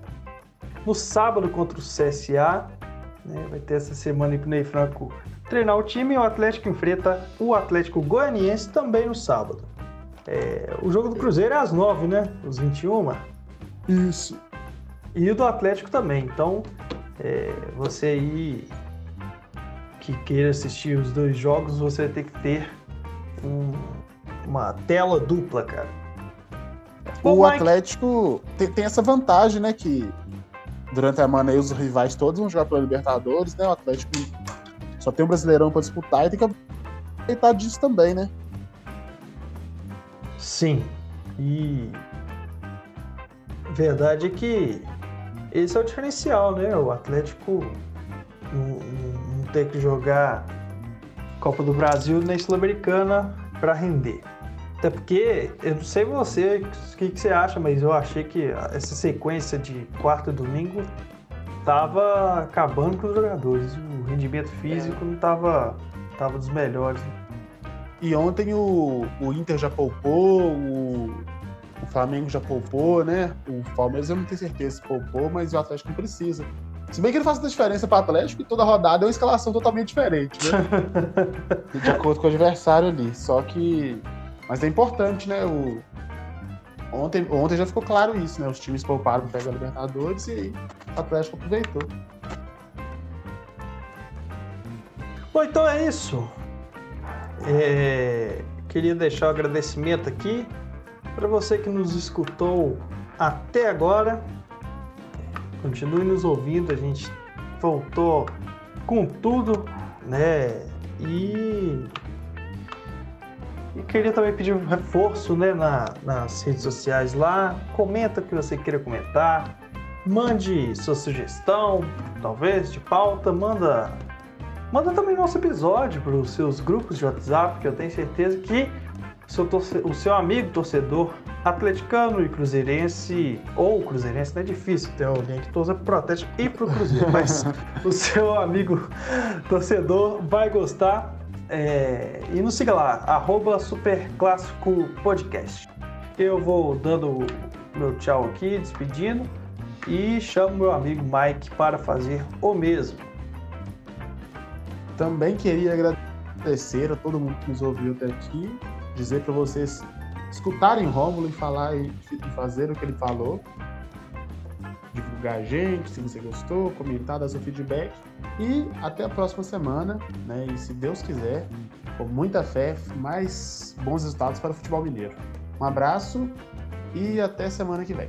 no sábado contra o CSA. Né? Vai ter essa semana aí pro Ney Franco treinar o time. E o Atlético enfrenta o Atlético Goianiense também no sábado. É, o jogo do Cruzeiro é às 9, né? Os 21. Isso. E o do Atlético também. Então, é, você aí que queira assistir os dois jogos, você vai ter que ter um, uma tela dupla, cara. o Mike... Atlético tem, tem, essa vantagem, né? Que durante a semana aí os rivais todos vão jogar pela Libertadores, né? O Atlético só tem um Brasileirão para disputar e tem que aproveitar disso também, né? Sim. E verdade é que esse é o diferencial, né? O Atlético ter que jogar Copa do Brasil nem Sul-Americana para render. Até porque, eu não sei você, o que, que, você acha, mas eu achei que essa sequência de quarta e domingo tava acabando com os jogadores. O rendimento físico é. não tava, tava dos melhores. E ontem o, o Inter já poupou, o, o Flamengo já poupou, né? O Palmeiras eu não tenho certeza se poupou, mas o Atlético não precisa. Se bem que ele faz a diferença para o Atlético e toda rodada é uma escalação totalmente diferente, né? de acordo com o adversário ali. Só que. Mas é importante, né? O... Ontem, ontem já ficou claro isso, né? Os times pouparam para pegar a Libertadores e aí o Atlético aproveitou. Bom, então é isso. É... Queria deixar o um agradecimento aqui para você que nos escutou até agora. Continue nos ouvindo, a gente voltou com tudo, né? E, e queria também pedir um reforço né, na, nas redes sociais lá. Comenta o que você queira comentar. Mande sua sugestão, talvez, de pauta. Manda, manda também nosso episódio para os seus grupos de WhatsApp, que eu tenho certeza que seu torce... o seu amigo torcedor atleticano e cruzeirense, ou cruzeirense, não é difícil ter alguém que torça pro Atlético e pro Cruzeiro, mas o seu amigo torcedor vai gostar. É... E nos siga lá, arroba Superclássico Podcast. Eu vou dando meu tchau aqui, despedindo, e chamo meu amigo Mike para fazer o mesmo. Também queria agradecer a todo mundo que nos ouviu até aqui dizer para vocês escutarem Rômulo e falar e, fazer o que ele falou. Divulgar a gente, se você gostou, comentar, dar seu feedback. E até a próxima semana, né? E se Deus quiser, com muita fé, mais bons resultados para o futebol mineiro. Um abraço e até semana que vem.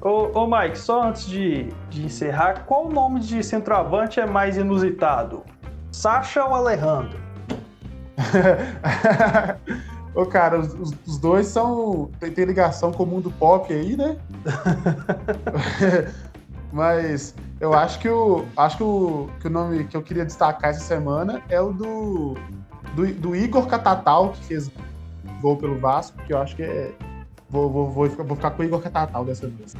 Ô, ô Mike, só antes de, de encerrar, qual o nome de centroavante é mais inusitado? Sacha ou Alejandro? Ô, cara, os, os, dois são. Tem, tem, ligação com o mundo pop aí, né? Mas eu acho que o. Acho que o, que o nome que eu queria destacar essa semana é o do. Do, do Igor Catatal, que fez gol pelo Vasco, que eu acho que é. Vou, vou, vou, vou ficar com o Igor Catatal dessa vez.